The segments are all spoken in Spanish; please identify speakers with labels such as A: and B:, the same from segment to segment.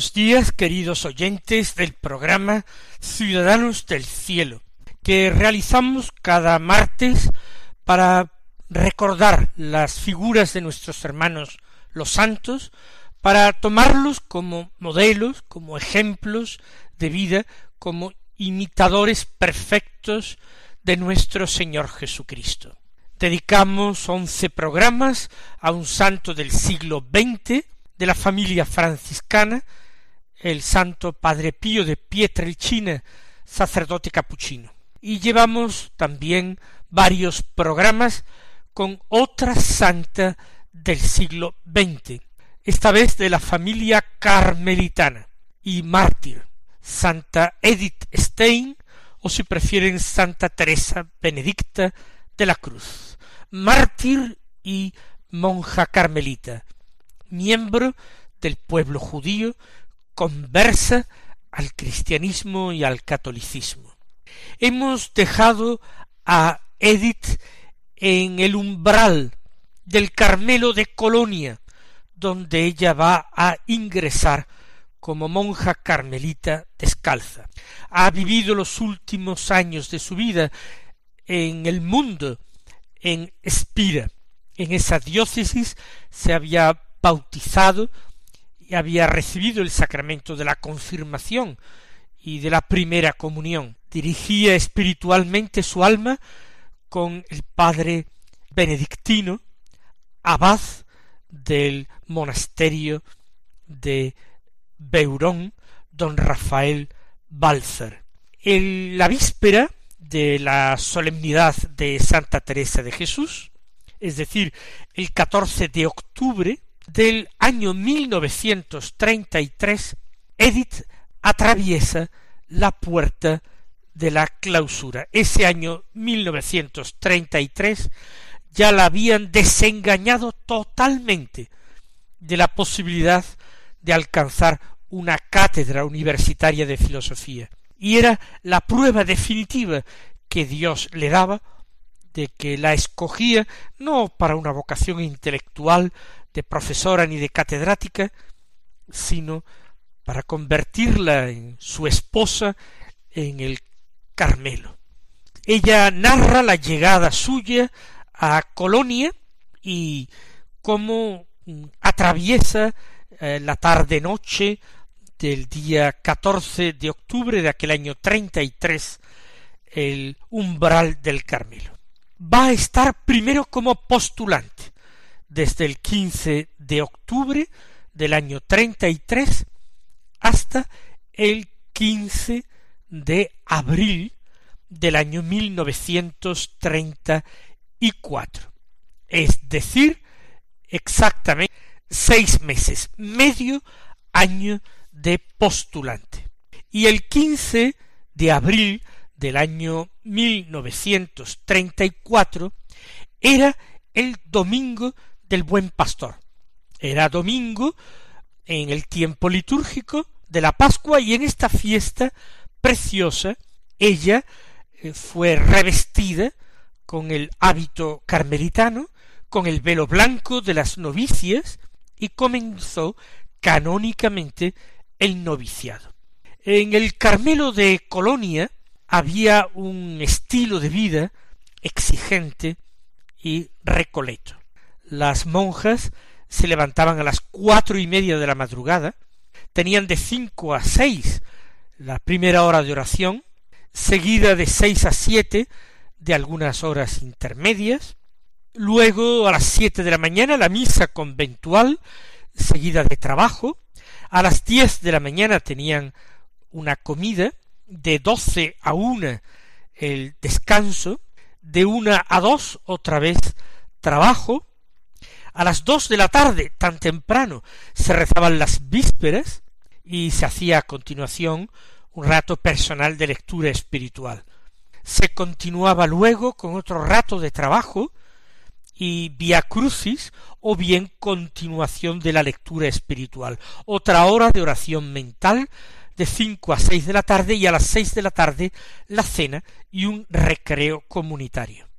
A: Buenos días, queridos oyentes del programa Ciudadanos del Cielo, que realizamos cada martes para recordar las figuras de nuestros hermanos los santos, para tomarlos como modelos, como ejemplos de vida, como imitadores perfectos de nuestro Señor Jesucristo. Dedicamos once programas a un santo del siglo XX, de la familia franciscana, el santo Padre Pío de Pietrelcina, sacerdote capuchino. Y llevamos también varios programas con otra santa del siglo XX, esta vez de la familia carmelitana y mártir, Santa Edith Stein, o si prefieren Santa Teresa Benedicta de la Cruz, mártir y monja carmelita, miembro del pueblo judío, conversa al cristianismo y al catolicismo. Hemos dejado a Edith en el umbral del Carmelo de Colonia, donde ella va a ingresar como monja carmelita descalza. Ha vivido los últimos años de su vida en el mundo, en Espira. En esa diócesis se había bautizado había recibido el sacramento de la confirmación y de la primera comunión. Dirigía espiritualmente su alma con el padre benedictino, abad del monasterio de Beurón, don Rafael Balzer. En la víspera de la solemnidad de Santa Teresa de Jesús, es decir, el 14 de octubre del año 1933, Edith atraviesa la puerta de la clausura. Ese año 1933 ya la habían desengañado totalmente de la posibilidad de alcanzar una cátedra universitaria de filosofía. Y era la prueba definitiva que Dios le daba de que la escogía no para una vocación intelectual de profesora ni de catedrática, sino para convertirla en su esposa en el Carmelo. Ella narra la llegada suya a Colonia y cómo atraviesa eh, la tarde noche del día 14 de octubre de aquel año treinta y tres el umbral del Carmelo. Va a estar primero como postulante, desde el 15 de octubre del año 33 hasta el 15 de abril del año 1934. Es decir, exactamente seis meses, medio año de postulante. Y el 15 de abril del año 1934 era el domingo del buen pastor. Era domingo en el tiempo litúrgico de la Pascua y en esta fiesta preciosa ella eh, fue revestida con el hábito carmelitano, con el velo blanco de las novicias y comenzó canónicamente el noviciado. En el Carmelo de Colonia había un estilo de vida exigente y recoleto las monjas se levantaban a las cuatro y media de la madrugada, tenían de cinco a seis la primera hora de oración, seguida de seis a siete de algunas horas intermedias, luego a las siete de la mañana la misa conventual, seguida de trabajo, a las diez de la mañana tenían una comida, de doce a una el descanso, de una a dos otra vez trabajo, a las dos de la tarde, tan temprano, se rezaban las vísperas y se hacía a continuación un rato personal de lectura espiritual. Se continuaba luego con otro rato de trabajo y via crucis o bien continuación de la lectura espiritual. Otra hora de oración mental de cinco a seis de la tarde y a las seis de la tarde la cena y un recreo comunitario.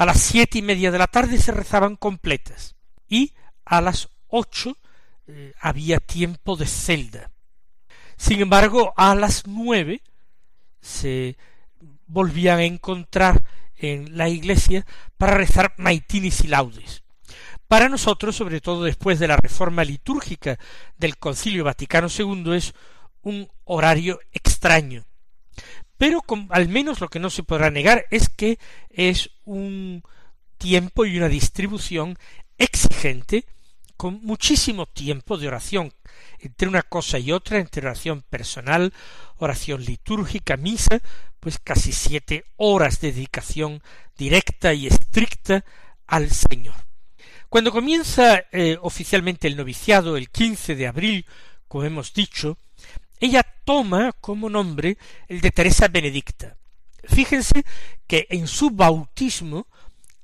A: A las siete y media de la tarde se rezaban completas y a las ocho eh, había tiempo de celda. Sin embargo, a las nueve se volvían a encontrar en la iglesia para rezar maitinis y laudes. Para nosotros, sobre todo después de la reforma litúrgica del Concilio Vaticano II, es un horario extraño. Pero al menos lo que no se podrá negar es que es un tiempo y una distribución exigente con muchísimo tiempo de oración entre una cosa y otra, entre oración personal, oración litúrgica, misa, pues casi siete horas de dedicación directa y estricta al Señor. Cuando comienza eh, oficialmente el noviciado el 15 de abril, como hemos dicho, ella toma como nombre el de Teresa Benedicta. Fíjense que en su bautismo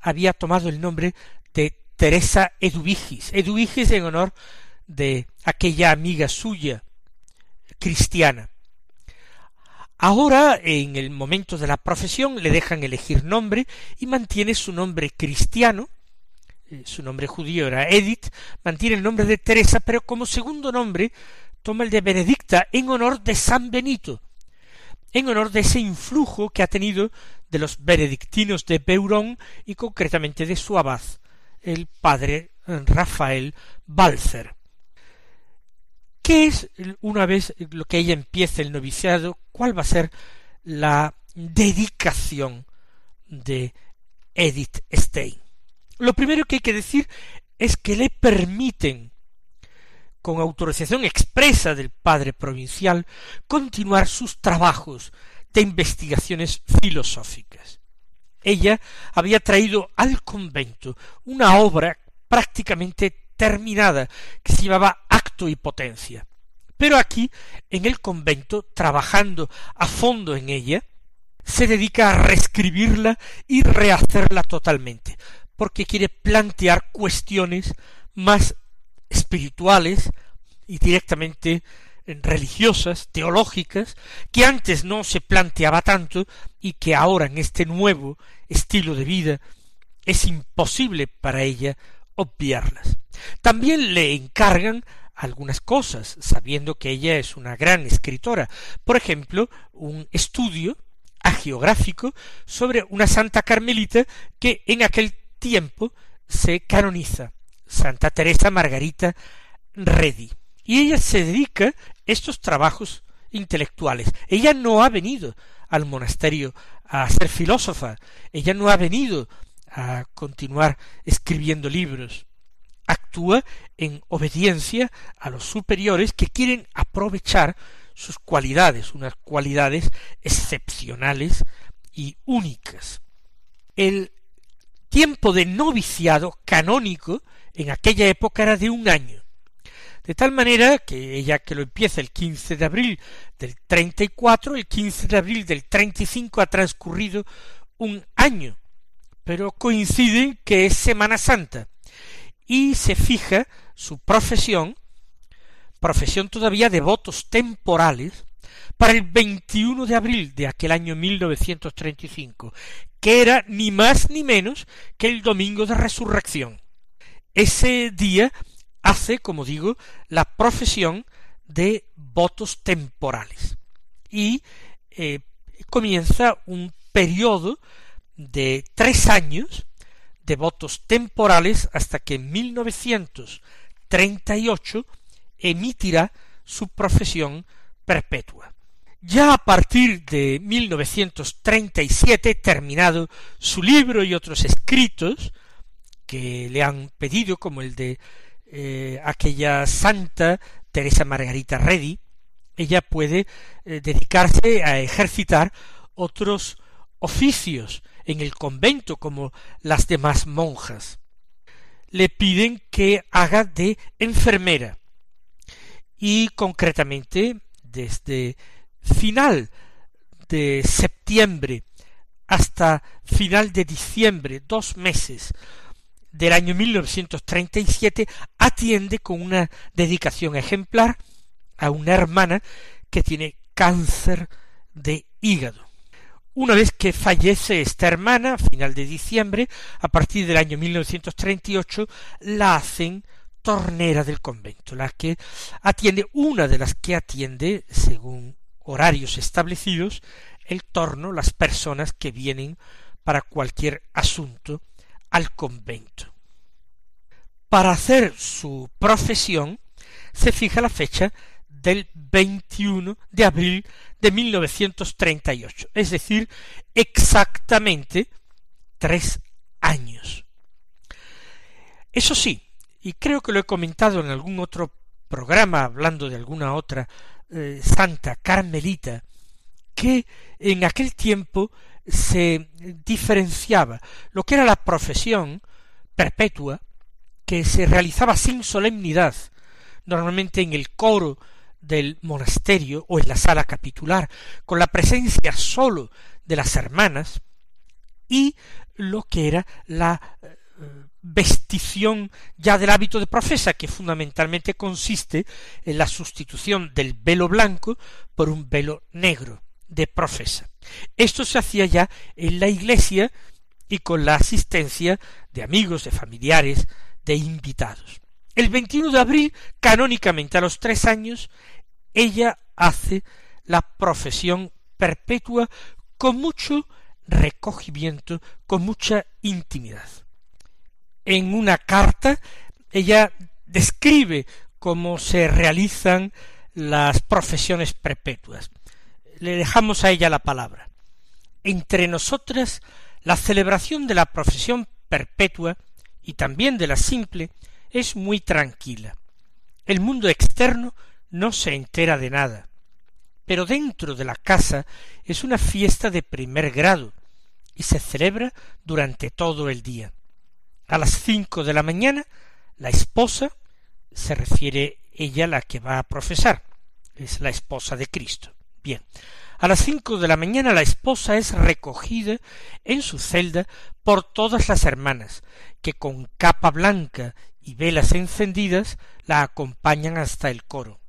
A: había tomado el nombre de Teresa Eduvigis, Eduvigis en honor de aquella amiga suya cristiana. Ahora, en el momento de la profesión, le dejan elegir nombre y mantiene su nombre cristiano, eh, su nombre judío era Edith, mantiene el nombre de Teresa, pero como segundo nombre toma el de Benedicta en honor de San Benito, en honor de ese influjo que ha tenido de los benedictinos de Beurón y concretamente de su abad, el padre Rafael Balzer. ¿Qué es, una vez lo que ella empiece el noviciado, cuál va a ser la dedicación de Edith Stein? Lo primero que hay que decir es que le permiten con autorización expresa del padre provincial, continuar sus trabajos de investigaciones filosóficas. Ella había traído al convento una obra prácticamente terminada que se llamaba Acto y Potencia. Pero aquí, en el convento, trabajando a fondo en ella, se dedica a reescribirla y rehacerla totalmente, porque quiere plantear cuestiones más espirituales y directamente religiosas, teológicas, que antes no se planteaba tanto y que ahora en este nuevo estilo de vida es imposible para ella obviarlas. También le encargan algunas cosas, sabiendo que ella es una gran escritora. Por ejemplo, un estudio agiográfico sobre una santa carmelita que en aquel tiempo se canoniza Santa Teresa Margarita Redi. Y ella se dedica a estos trabajos intelectuales. Ella no ha venido al monasterio a ser filósofa, ella no ha venido a continuar escribiendo libros. Actúa en obediencia a los superiores que quieren aprovechar sus cualidades, unas cualidades excepcionales y únicas. El tiempo de noviciado canónico en aquella época era de un año. De tal manera que ella que lo empieza el 15 de abril del 34, el 15 de abril del 35 ha transcurrido un año, pero coincide que es Semana Santa y se fija su profesión, profesión todavía de votos temporales, para el 21 de abril de aquel año 1935, que era ni más ni menos que el domingo de resurrección. Ese día hace, como digo, la profesión de votos temporales y eh, comienza un periodo de tres años de votos temporales hasta que en 1938 emitirá su profesión perpetua. Ya a partir de 1937, terminado su libro y otros escritos, que le han pedido, como el de eh, aquella santa Teresa Margarita Reddy, ella puede eh, dedicarse a ejercitar otros oficios en el convento como las demás monjas. Le piden que haga de enfermera y concretamente desde final de septiembre hasta final de diciembre, dos meses del año 1937, atiende con una dedicación ejemplar a una hermana que tiene cáncer de hígado. Una vez que fallece esta hermana, a final de diciembre, a partir del año 1938, la hacen tornera del convento, la que atiende, una de las que atiende, según horarios establecidos, el torno, las personas que vienen para cualquier asunto al convento. Para hacer su profesión se fija la fecha del 21 de abril de 1938, es decir, exactamente tres años. Eso sí, y creo que lo he comentado en algún otro programa hablando de alguna otra eh, santa carmelita, que en aquel tiempo se diferenciaba lo que era la profesión perpetua, que se realizaba sin solemnidad, normalmente en el coro del monasterio o en la sala capitular, con la presencia sólo de las hermanas, y lo que era la eh, vestición ya del hábito de profesa, que fundamentalmente consiste en la sustitución del velo blanco por un velo negro de profesa. Esto se hacía ya en la iglesia y con la asistencia de amigos, de familiares, de invitados. El 21 de abril, canónicamente a los tres años, ella hace la profesión perpetua con mucho recogimiento, con mucha intimidad. En una carta ella describe cómo se realizan las profesiones perpetuas. Le dejamos a ella la palabra. Entre nosotras, la celebración de la profesión perpetua y también de la simple es muy tranquila. El mundo externo no se entera de nada. Pero dentro de la casa es una fiesta de primer grado y se celebra durante todo el día. A las cinco de la mañana, la esposa, se refiere ella la que va a profesar, es la esposa de Cristo. Bien, a las cinco de la mañana la esposa es recogida en su celda por todas las hermanas, que con capa blanca y velas encendidas la acompañan hasta el coro.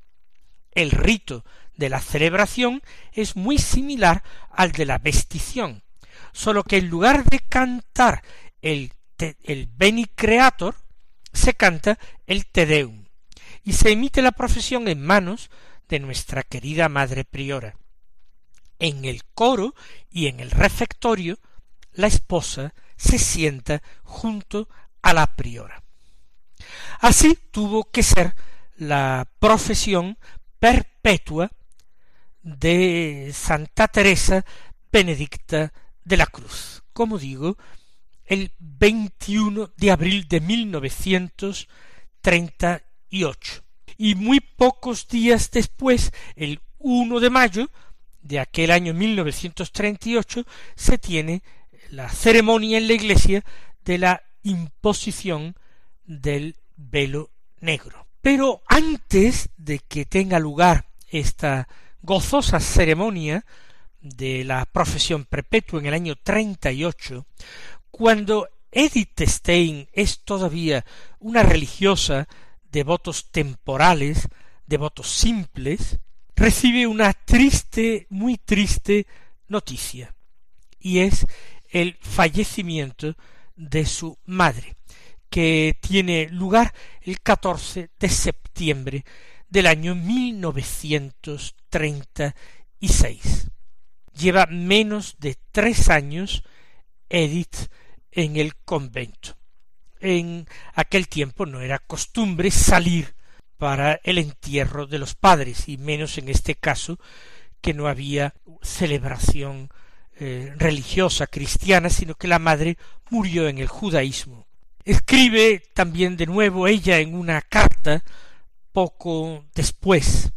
A: El rito de la celebración es muy similar al de la vestición, solo que en lugar de cantar el, el Beni Creator, se canta el Te Deum, y se emite la profesión en manos de nuestra querida Madre Priora. En el coro y en el refectorio, la esposa se sienta junto a la priora. Así tuvo que ser la profesión perpetua de Santa Teresa Benedicta de la Cruz, como digo, el 21 de abril de 1938. Y muy pocos días después, el 1 de mayo de aquel año 1938, se tiene la ceremonia en la iglesia de la imposición del velo negro. Pero antes de que tenga lugar esta gozosa ceremonia de la profesión perpetua en el año treinta y ocho, cuando Edith Stein es todavía una religiosa de votos temporales, de votos simples, recibe una triste, muy triste noticia, y es el fallecimiento de su madre, que tiene lugar el 14 de septiembre del año 1936. Lleva menos de tres años Edith en el convento. En aquel tiempo no era costumbre salir para el entierro de los padres, y menos en este caso que no había celebración eh, religiosa cristiana, sino que la madre murió en el judaísmo. Escribe también de nuevo ella en una carta poco después,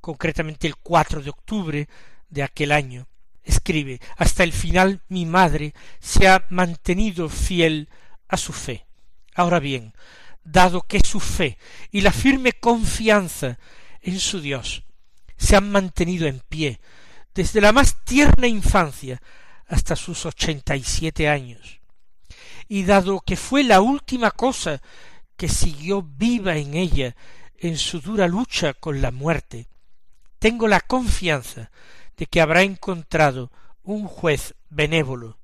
A: concretamente el 4 de octubre de aquel año, escribe, hasta el final mi madre se ha mantenido fiel a su fe. Ahora bien, dado que su fe y la firme confianza en su Dios se han mantenido en pie desde la más tierna infancia hasta sus ochenta y siete años, y dado que fue la última cosa que siguió viva en ella en su dura lucha con la muerte, tengo la confianza de que habrá encontrado un juez benévolo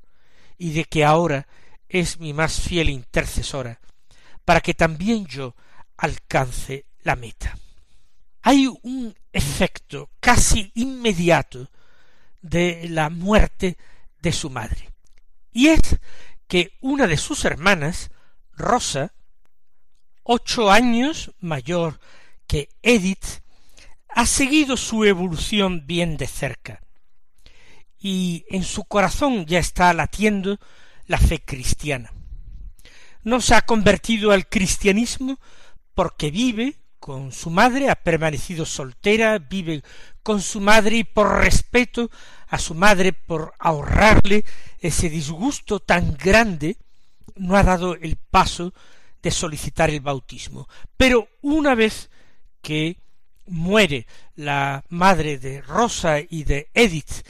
A: y de que ahora es mi más fiel intercesora, para que también yo alcance la meta. Hay un efecto casi inmediato de la muerte de su madre, y es que una de sus hermanas, Rosa, ocho años mayor que Edith, ha seguido su evolución bien de cerca, y en su corazón ya está latiendo la fe cristiana. No se ha convertido al cristianismo porque vive con su madre, ha permanecido soltera, vive con su madre y por respeto a su madre, por ahorrarle ese disgusto tan grande, no ha dado el paso de solicitar el bautismo. Pero una vez que muere la madre de Rosa y de Edith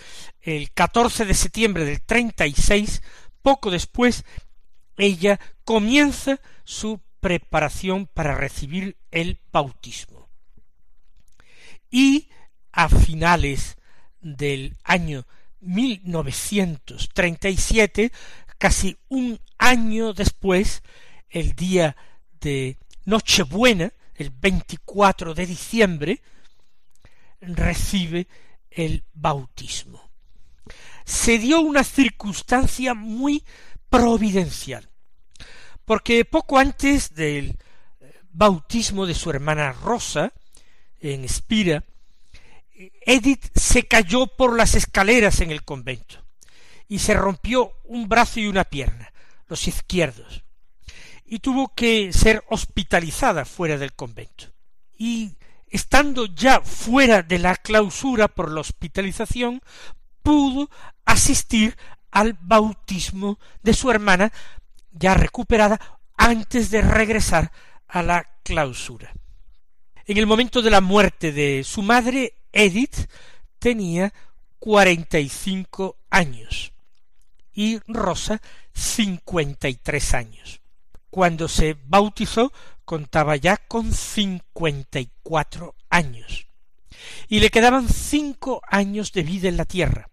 A: el 14 de septiembre del 36, poco después ella comienza su preparación para recibir el bautismo. Y a finales del año 1937, casi un año después, el día de Nochebuena, el 24 de diciembre, recibe el bautismo. Se dio una circunstancia muy providencial, porque poco antes del bautismo de su hermana Rosa, en Espira, Edith se cayó por las escaleras en el convento y se rompió un brazo y una pierna, los izquierdos y tuvo que ser hospitalizada fuera del convento. Y estando ya fuera de la clausura por la hospitalización, pudo asistir al bautismo de su hermana, ya recuperada, antes de regresar a la clausura. En el momento de la muerte de su madre, Edith tenía cuarenta y cinco años y Rosa cincuenta y tres años. Cuando se bautizó contaba ya con cincuenta y cuatro años. Y le quedaban cinco años de vida en la tierra,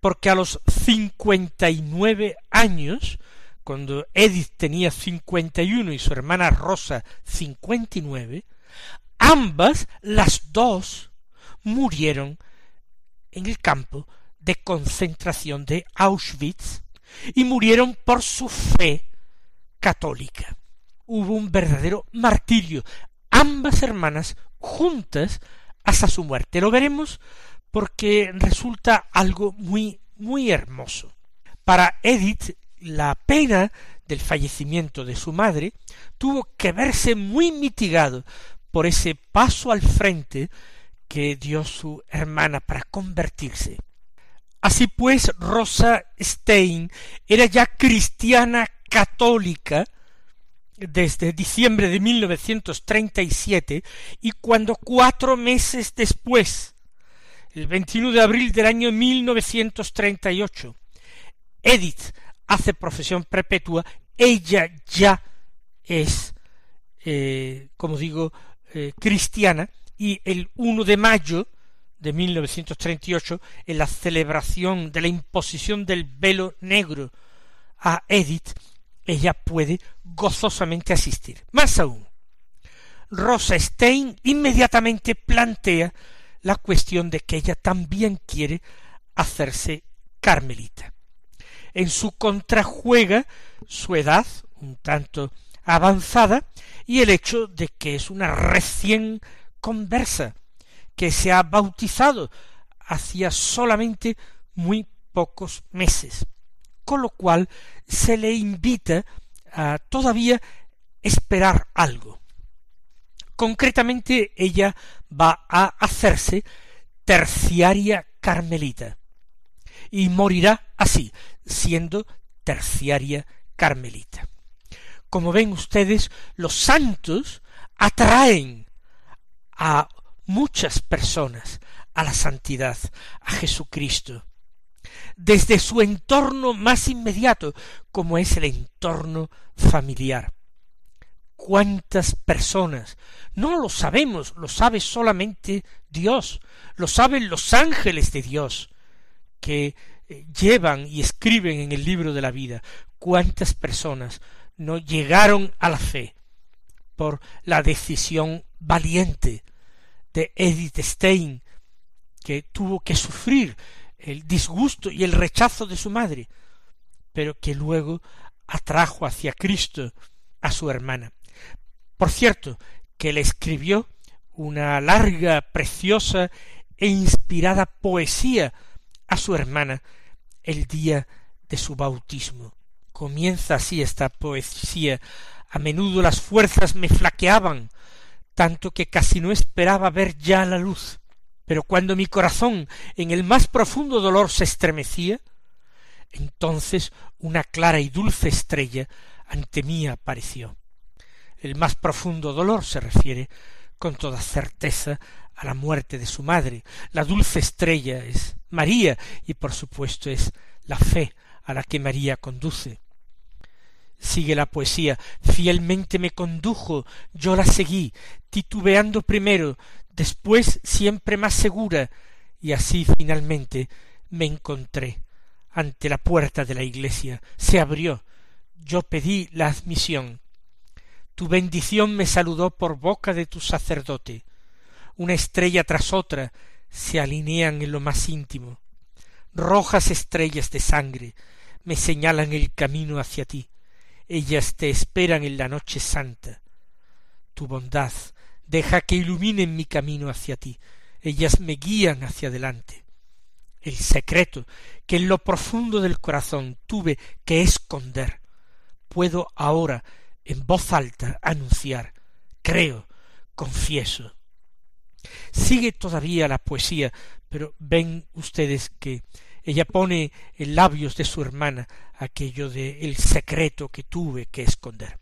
A: porque a los cincuenta y nueve años, cuando Edith tenía cincuenta y uno y su hermana Rosa cincuenta y nueve, ambas, las dos, murieron en el campo de concentración de Auschwitz y murieron por su fe católica. Hubo un verdadero martirio. Ambas hermanas juntas hasta su muerte. Lo veremos porque resulta algo muy, muy hermoso. Para Edith, la pena del fallecimiento de su madre tuvo que verse muy mitigado por ese paso al frente que dio su hermana para convertirse. Así pues, Rosa Stein era ya cristiana católica desde diciembre de 1937 y cuando cuatro meses después, el 21 de abril del año 1938, Edith hace profesión perpetua, ella ya es, eh, como digo, eh, cristiana, y el 1 de mayo de 1938, en la celebración de la imposición del velo negro a Edith, ella puede gozosamente asistir. Más aún, Rosa Stein inmediatamente plantea la cuestión de que ella también quiere hacerse carmelita. En su contrajuega su edad, un tanto avanzada, y el hecho de que es una recién conversa, que se ha bautizado hacía solamente muy pocos meses con lo cual se le invita a todavía esperar algo. Concretamente ella va a hacerse terciaria carmelita y morirá así, siendo terciaria carmelita. Como ven ustedes, los santos atraen a muchas personas a la santidad, a Jesucristo, desde su entorno más inmediato, como es el entorno familiar. ¿Cuántas personas? No lo sabemos, lo sabe solamente Dios, lo saben los ángeles de Dios, que eh, llevan y escriben en el libro de la vida. ¿Cuántas personas no llegaron a la fe por la decisión valiente de Edith Stein, que tuvo que sufrir el disgusto y el rechazo de su madre, pero que luego atrajo hacia Cristo a su hermana. Por cierto, que le escribió una larga, preciosa e inspirada poesía a su hermana el día de su bautismo. Comienza así esta poesía. A menudo las fuerzas me flaqueaban, tanto que casi no esperaba ver ya la luz. Pero cuando mi corazón en el más profundo dolor se estremecía, entonces una clara y dulce estrella ante mí apareció. El más profundo dolor se refiere con toda certeza a la muerte de su madre. La dulce estrella es María y por supuesto es la fe a la que María conduce. Sigue la poesía. Fielmente me condujo, yo la seguí, titubeando primero, después siempre más segura, y así finalmente me encontré ante la puerta de la iglesia. Se abrió. Yo pedí la admisión. Tu bendición me saludó por boca de tu sacerdote. Una estrella tras otra se alinean en lo más íntimo. Rojas estrellas de sangre me señalan el camino hacia ti ellas te esperan en la noche santa. Tu bondad deja que iluminen mi camino hacia ti, ellas me guían hacia adelante. El secreto que en lo profundo del corazón tuve que esconder, puedo ahora en voz alta anunciar, creo, confieso. Sigue todavía la poesía, pero ven ustedes que ella pone en labios de su hermana aquello de el secreto que tuve que esconder.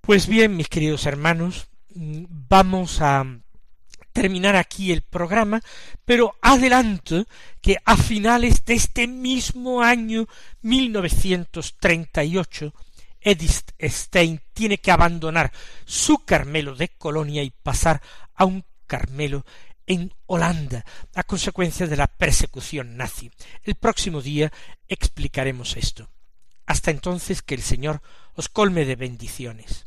A: Pues bien, mis queridos hermanos, vamos a terminar aquí el programa, pero adelanto que a finales de este mismo año 1938 Edith Stein tiene que abandonar su Carmelo de Colonia y pasar a un Carmelo en Holanda a consecuencia de la persecución nazi. El próximo día explicaremos esto. Hasta entonces que el Señor os colme de bendiciones.